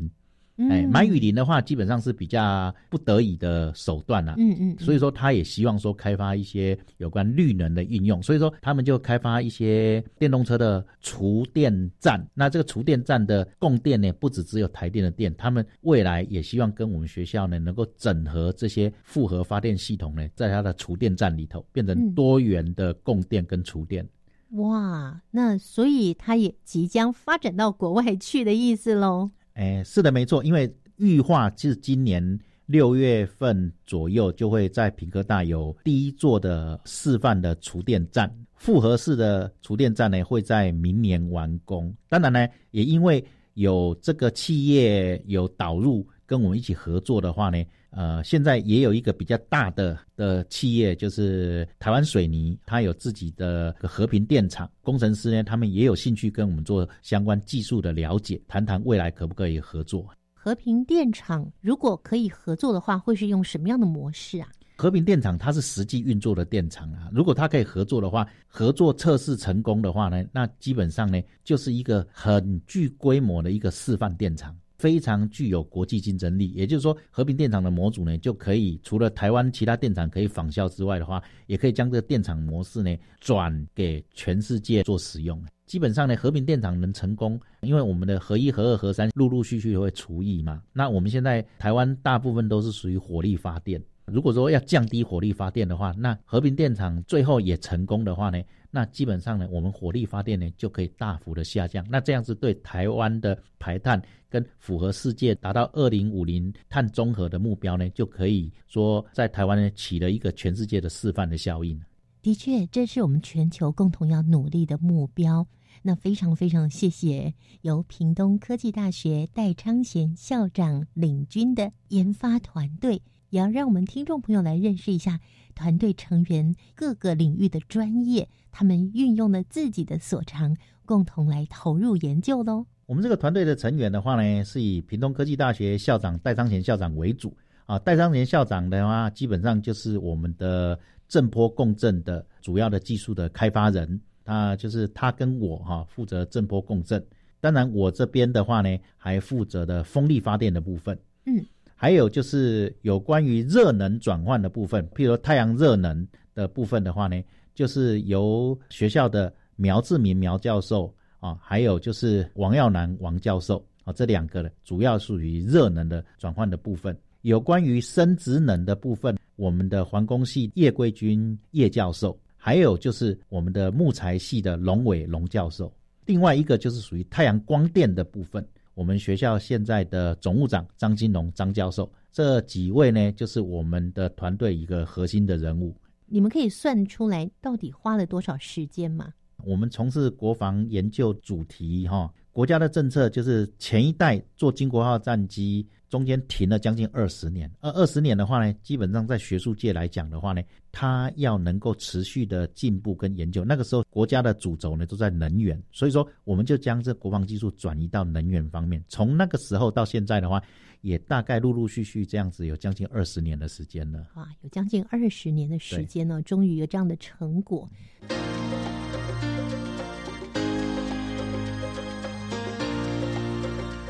哎，买雨林的话，基本上是比较不得已的手段啦。嗯嗯，所以说他也希望说开发一些有关绿能的应用，所以说他们就开发一些电动车的储电站。那这个储电站的供电呢，不只只有台电的电，他们未来也希望跟我们学校呢能够整合这些复合发电系统呢，在它的储电站里头变成多元的供电跟储电。哇，那所以它也即将发展到国外去的意思喽。哎，是的，没错，因为玉化是今年六月份左右就会在平科大有第一座的示范的厨电站，复合式的厨电站呢会在明年完工。当然呢，也因为有这个企业有导入跟我们一起合作的话呢。呃，现在也有一个比较大的的企业，就是台湾水泥，它有自己的和平电厂，工程师呢，他们也有兴趣跟我们做相关技术的了解，谈谈未来可不可以合作。和平电厂如果可以合作的话，会是用什么样的模式啊？和平电厂它是实际运作的电厂啊，如果它可以合作的话，合作测试成功的话呢，那基本上呢就是一个很具规模的一个示范电厂。非常具有国际竞争力。也就是说，和平电厂的模组呢，就可以除了台湾其他电厂可以仿效之外的话，也可以将这个电厂模式呢转给全世界做使用。基本上呢，和平电厂能成功，因为我们的核一、核二、核三陆陆续续会除役嘛。那我们现在台湾大部分都是属于火力发电。如果说要降低火力发电的话，那和平电厂最后也成功的话呢，那基本上呢，我们火力发电呢就可以大幅的下降。那这样子对台湾的排碳跟符合世界达到二零五零碳中和的目标呢，就可以说在台湾呢起了一个全世界的示范的效应。的确，这是我们全球共同要努力的目标。那非常非常谢谢由屏东科技大学戴昌贤校长领军的研发团队。也要让我们听众朋友来认识一下团队成员各个领域的专业，他们运用了自己的所长，共同来投入研究喽。我们这个团队的成员的话呢，是以屏东科技大学校长戴昌贤校长为主啊。戴昌贤校长的话，基本上就是我们的震波共振的主要的技术的开发人，他就是他跟我哈负责震波共振。当然，我这边的话呢，还负责的风力发电的部分。嗯。还有就是有关于热能转换的部分，譬如太阳热能的部分的话呢，就是由学校的苗志明苗教授啊，还有就是王耀南王教授啊，这两个呢主要属于热能的转换的部分。有关于生殖能的部分，我们的环工系叶桂军叶教授，还有就是我们的木材系的龙伟龙教授。另外一个就是属于太阳光电的部分。我们学校现在的总务长张金龙张教授，这几位呢，就是我们的团队一个核心的人物。你们可以算出来到底花了多少时间吗？我们从事国防研究主题，哈，国家的政策就是前一代做金国号战机。中间停了将近二十年，而二十年的话呢，基本上在学术界来讲的话呢，它要能够持续的进步跟研究。那个时候国家的主轴呢都在能源，所以说我们就将这国防技术转移到能源方面。从那个时候到现在的话，也大概陆陆续续这样子有将近二十年的时间了。哇，有将近二十年的时间呢，终于有这样的成果。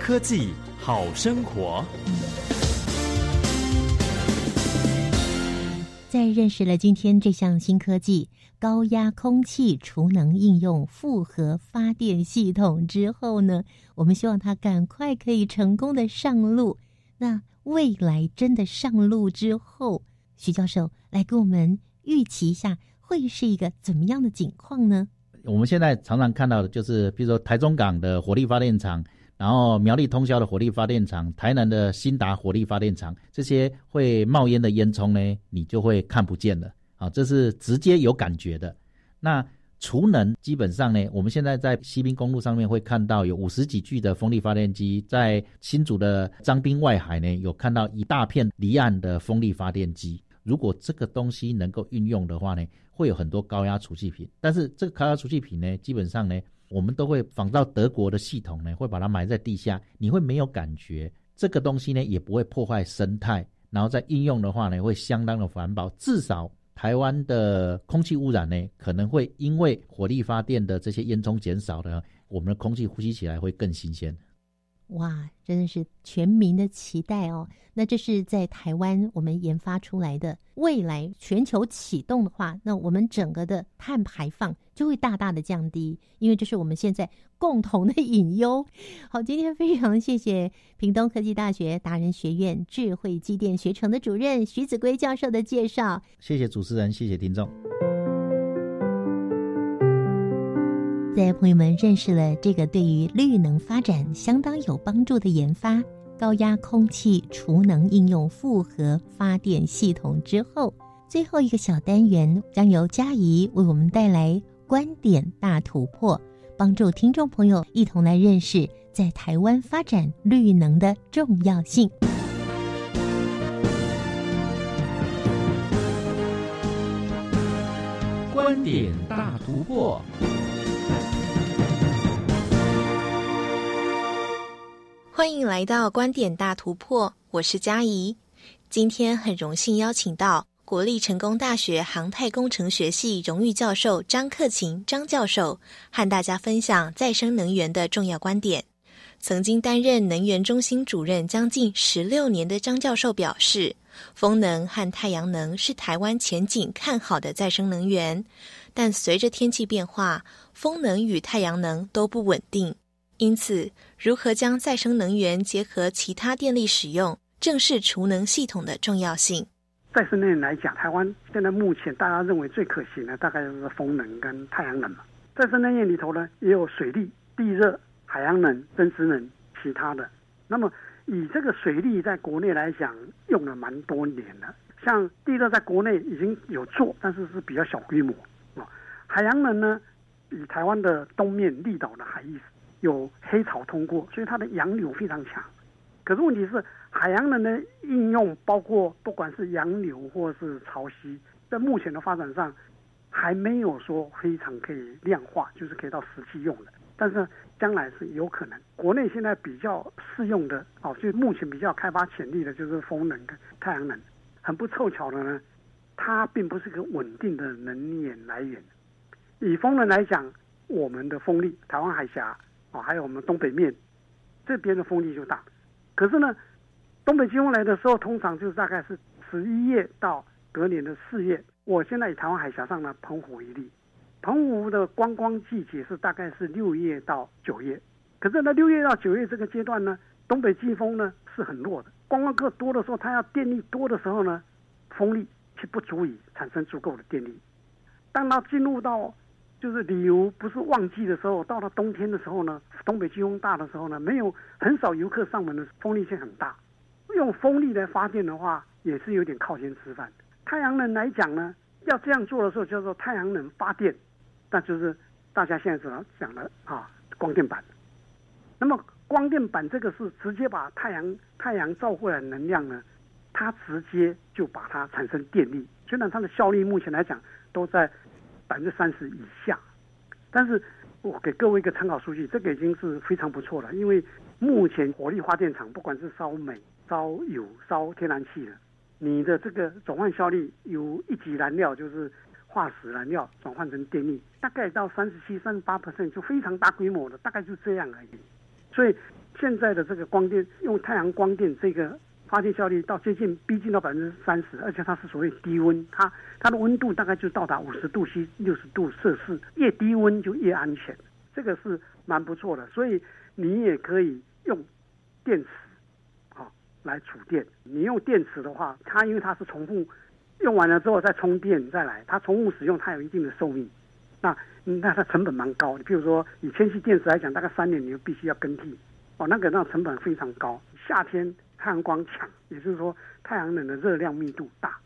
科技。好生活，在认识了今天这项新科技——高压空气储能应用复合发电系统之后呢，我们希望它赶快可以成功的上路。那未来真的上路之后，徐教授来给我们预期一下，会是一个怎么样的景况呢？我们现在常常看到的就是，比如说台中港的火力发电厂。然后苗栗通宵的火力发电厂、台南的新达火力发电厂，这些会冒烟的烟囱呢，你就会看不见了啊！这是直接有感觉的。那储能基本上呢，我们现在在西滨公路上面会看到有五十几具的风力发电机，在新竹的张滨外海呢，有看到一大片离岸的风力发电机。如果这个东西能够运用的话呢，会有很多高压储气瓶。但是这个高压储气瓶呢，基本上呢。我们都会仿照德国的系统呢，会把它埋在地下，你会没有感觉。这个东西呢，也不会破坏生态。然后在应用的话呢，会相当的环保。至少台湾的空气污染呢，可能会因为火力发电的这些烟囱减少了，我们的空气呼吸起来会更新鲜。哇，真的是全民的期待哦！那这是在台湾我们研发出来的，未来全球启动的话，那我们整个的碳排放就会大大的降低，因为这是我们现在共同的隐忧。好，今天非常谢谢屏东科技大学达人学院智慧机电学程的主任徐子圭教授的介绍。谢谢主持人，谢谢听众。在朋友们认识了这个对于绿能发展相当有帮助的研发——高压空气储能应用复合发电系统之后，最后一个小单元将由嘉怡为我们带来观点大突破，帮助听众朋友一同来认识在台湾发展绿能的重要性。观点大突破。欢迎来到观点大突破，我是嘉怡。今天很荣幸邀请到国立成功大学航太工程学系荣誉教授张克勤张教授，和大家分享再生能源的重要观点。曾经担任能源中心主任将近十六年的张教授表示，风能和太阳能是台湾前景看好的再生能源，但随着天气变化，风能与太阳能都不稳定。因此，如何将再生能源结合其他电力使用，正是储能系统的重要性。再生能源来讲，台湾现在目前大家认为最可行的，大概就是风能跟太阳能嘛。再生能源里头呢，也有水利、地热。海洋能、真实能，其他的。那么以这个水利在国内来讲，用了蛮多年了。像地热在国内已经有做，但是是比较小规模啊。海洋能呢，以台湾的东面立岛的海域有黑潮通过，所以它的洋流非常强。可是问题是，海洋能的应用包括不管是洋流或是潮汐，在目前的发展上还没有说非常可以量化，就是可以到实际用的。但是将来是有可能，国内现在比较适用的哦，就目前比较开发潜力的就是风能跟太阳能。很不凑巧的呢，它并不是个稳定的能源来源。以风能来讲，我们的风力，台湾海峡哦，还有我们东北面这边的风力就大。可是呢，东北季风来的时候，通常就是大概是十一月到隔年的四月。我现在以台湾海峡上的澎湖为例。澎湖的观光季节是大概是六月到九月，可是呢，六月到九月这个阶段呢，东北季风呢是很弱的。观光客多的时候，它要电力多的时候呢，风力却不足以产生足够的电力。当它进入到就是旅游不是旺季的时候，到了冬天的时候呢，东北季风大的时候呢，没有很少游客上门的风力却很大。用风力来发电的话，也是有点靠天吃饭。太阳能来讲呢，要这样做的时候，叫做太阳能发电。那就是大家现在主要讲的啊，光电板。那么光电板这个是直接把太阳太阳照过来能量呢，它直接就把它产生电力。虽然它的效率目前来讲都在百分之三十以下，但是我给各位一个参考数据，这个已经是非常不错了。因为目前火力发电厂不管是烧煤、烧油、烧天然气的，你的这个转换效率由一级燃料就是。化石燃料转换成电力，大概到三十七、三十八 percent 就非常大规模的，大概就这样而已。所以现在的这个光电用太阳光电这个发电效率到接近逼近到百分之三十，而且它是所谓低温，它它的温度大概就到达五十度 C、六十度摄氏，越低温就越安全，这个是蛮不错的。所以你也可以用电池啊来储电。你用电池的话，它因为它是重复。用完了之后再充电再来，它重复使用它有一定的寿命，那那它成本蛮高。你比如说以铅气电池来讲，大概三年你就必须要更替，哦，那个那成本非常高。夏天太阳光强，也就是说太阳能的热量密度大，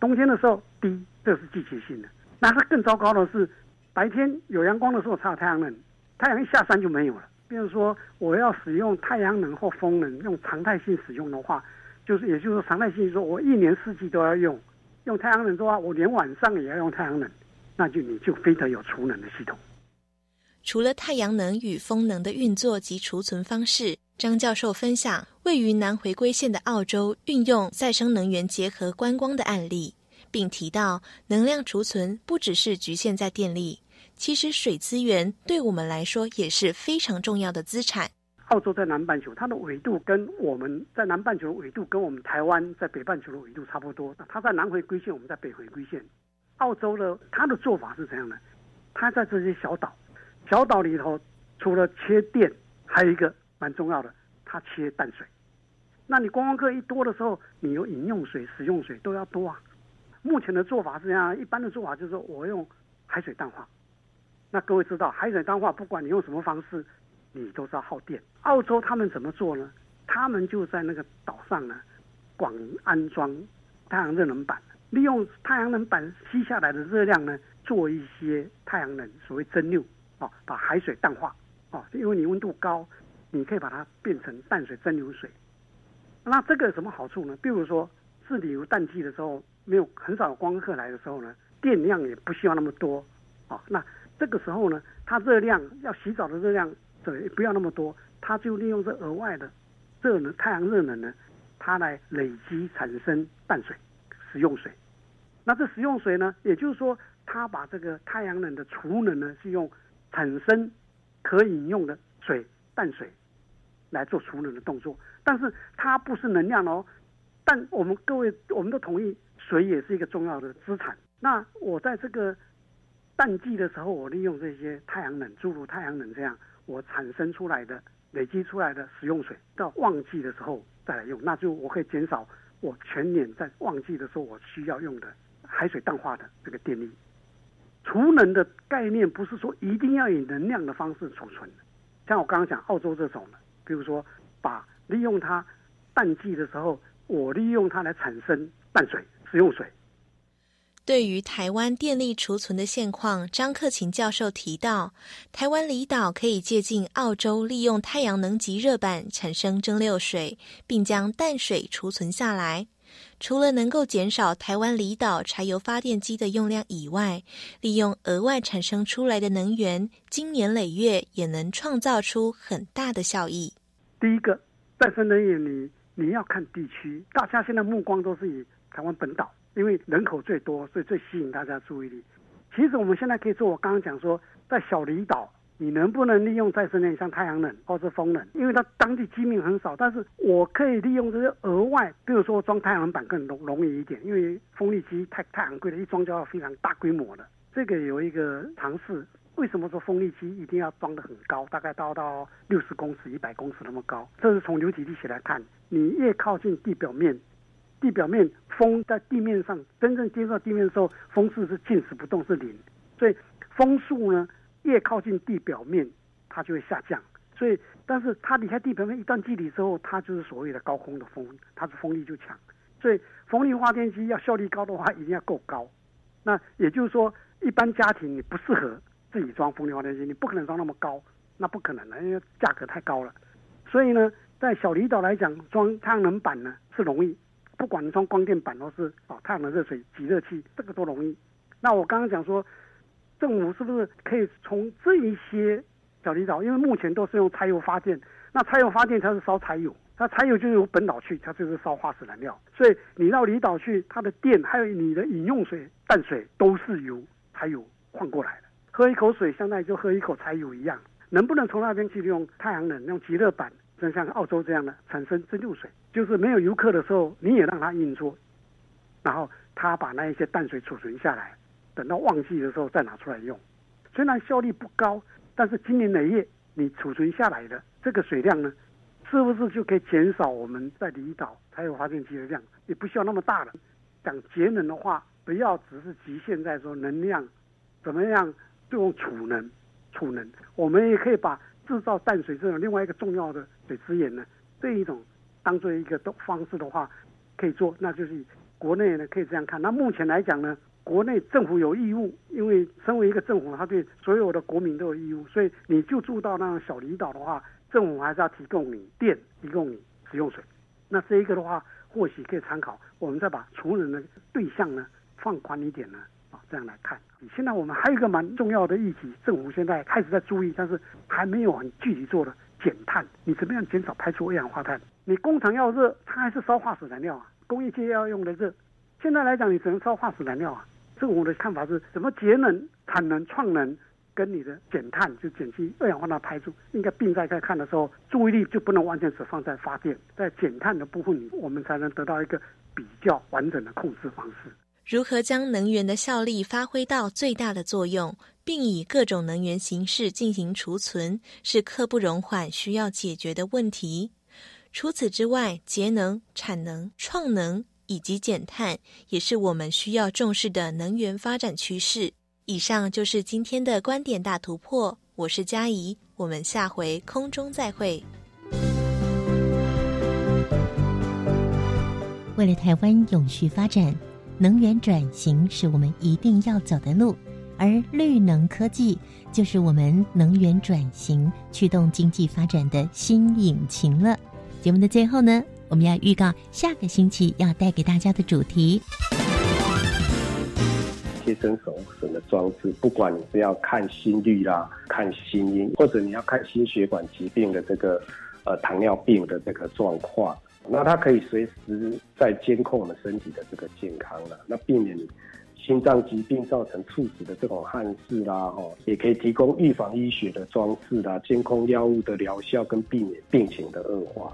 冬天的时候低，这是季节性的。那它更糟糕的是，白天有阳光的时候才有太阳能，太阳一下山就没有了。比如说我要使用太阳能或风能用常态性使用的话。就是，也就是说，常态性说，我一年四季都要用，用太阳能的话，我连晚上也要用太阳能，那就你就非得有储能的系统。除了太阳能与风能的运作及储存方式，张教授分享位于南回归线的澳洲运用再生能源结合观光的案例，并提到能量储存不只是局限在电力，其实水资源对我们来说也是非常重要的资产。澳洲在南半球，它的纬度跟我们在南半球的纬度跟我们台湾在北半球的纬度差不多。那它在南回归线，我们在北回归线。澳洲的它的做法是怎样的？它在这些小岛，小岛里头除了切电，还有一个蛮重要的，它切淡水。那你观光客一多的时候，你有饮用水、食用水都要多啊。目前的做法是这样，一般的做法就是我用海水淡化。那各位知道，海水淡化不管你用什么方式。你都是要耗电。澳洲他们怎么做呢？他们就在那个岛上呢，广安装太阳热能板，利用太阳能板吸下来的热量呢，做一些太阳能，所谓蒸馏，哦，把海水淡化，哦，因为你温度高，你可以把它变成淡水蒸馏水。那这个有什么好处呢？比如说是旅游淡季的时候，没有很少光客来的时候呢，电量也不需要那么多，哦，那这个时候呢，它热量要洗澡的热量。对，不要那么多，它就利用这额外的热能、太阳热能呢，它来累积产生淡水、食用水。那这食用水呢，也就是说，它把这个太阳能的储能呢，是用产生可饮用的水、淡水来做储能的动作，但是它不是能量哦。但我们各位，我们都同意，水也是一个重要的资产。那我在这个淡季的时候，我利用这些太阳能，诸如太阳能这样，我产生出来的、累积出来的使用水，到旺季的时候再来用，那就我可以减少我全年在旺季的时候我需要用的海水淡化的这个电力。储能的概念不是说一定要以能量的方式储存，像我刚刚讲澳洲这种的，比如说把利用它淡季的时候。我利用它来产生淡水、食用水。对于台湾电力储存的现况，张克勤教授提到，台湾离岛可以借鉴澳洲，利用太阳能极热板产生蒸馏水，并将淡水储存下来。除了能够减少台湾离岛柴油发电机的用量以外，利用额外产生出来的能源，经年累月也能创造出很大的效益。第一个，再生能源你。你要看地区，大家现在目光都是以台湾本岛，因为人口最多，所以最吸引大家注意力。其实我们现在可以做，我刚刚讲说，在小离岛，你能不能利用再生能源，像太阳能或是风能？因为它当地居民很少，但是我可以利用这些额外，比如说装太阳能板更容容易一点，因为风力机太太昂贵了，一装就要非常大规模的。这个有一个尝试。为什么说风力机一定要装的很高？大概到到六十公尺、一百公尺那么高？这是从流体力学来看，你越靠近地表面，地表面风在地面上真正接触到地面的时候，风速是静止不动，是零。所以风速呢，越靠近地表面，它就会下降。所以，但是它离开地表面一段距离之后，它就是所谓的高空的风，它是风力就强。所以，风力发电机要效率高的话，一定要够高。那也就是说，一般家庭你不适合。自己装风力发电机，你不可能装那么高，那不可能的，因为价格太高了。所以呢，在小离岛来讲，装太阳能板呢是容易，不管你装光电板或是哦太阳能热水集热器，这个都容易。那我刚刚讲说，政府是不是可以从这一些小离岛，因为目前都是用柴油发电，那柴油发电它是烧柴油，那柴油就由本岛去，它就是烧化石燃料。所以你到离岛去，它的电还有你的饮用水、淡水都是由柴油换过来的。喝一口水，相当于就喝一口柴油一样。能不能从那边去利用太阳能、用极热板，就像澳洲这样的产生蒸馏水？就是没有游客的时候，你也让它运作，然后它把那一些淡水储存下来，等到旺季的时候再拿出来用。虽然效率不高，但是今年累月你储存下来的这个水量呢，是不是就可以减少我们在离岛才有发电机的量？也不需要那么大了。讲节能的话，不要只是局限在说能量怎么样就。用储能，储能，我们也可以把制造淡水这种另外一个重要的水资源呢，这一种当做一个的方式的话，可以做，那就是国内呢可以这样看。那目前来讲呢，国内政府有义务，因为身为一个政府，他对所有的国民都有义务，所以你就住到那种小离岛的话，政府还是要提供你电，提供你使用水。那这一个的话，或许可以参考，我们再把储能的对象呢放宽一点呢。啊这样来看，现在我们还有一个蛮重要的议题，政府现在开始在注意，但是还没有很具体做的减碳。你怎么样减少排出二氧化碳？你工厂要热，它还是烧化石燃料啊？工业界要用的热，现在来讲你只能烧化石燃料啊。政府的看法是怎么节能、产能、创能，跟你的减碳就减去二氧化碳排出，应该并在在看的时候，注意力就不能完全只放在发电，在减碳的部分，我们才能得到一个比较完整的控制方式。如何将能源的效力发挥到最大的作用，并以各种能源形式进行储存，是刻不容缓需要解决的问题。除此之外，节能、产能、创能以及减碳，也是我们需要重视的能源发展趋势。以上就是今天的观点大突破，我是嘉怡，我们下回空中再会。为了台湾永续发展。能源转型是我们一定要走的路，而绿能科技就是我们能源转型驱动经济发展的新引擎了。节目的最后呢，我们要预告下个星期要带给大家的主题：贴身手绳的装置。不管你是要看心率啦、看心音，或者你要看心血管疾病的这个呃糖尿病的这个状况。那它可以随时在监控我们身体的这个健康了，那避免心脏疾病造成猝死的这种憾事啦，哦，也可以提供预防医学的装置啦，监控药物的疗效跟避免病情的恶化。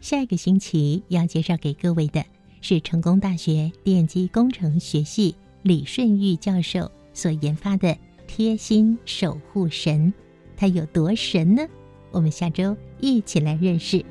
下一个星期要介绍给各位的是成功大学电机工程学系李顺玉教授所研发的贴心守护神，它有多神呢？我们下周一起来认识。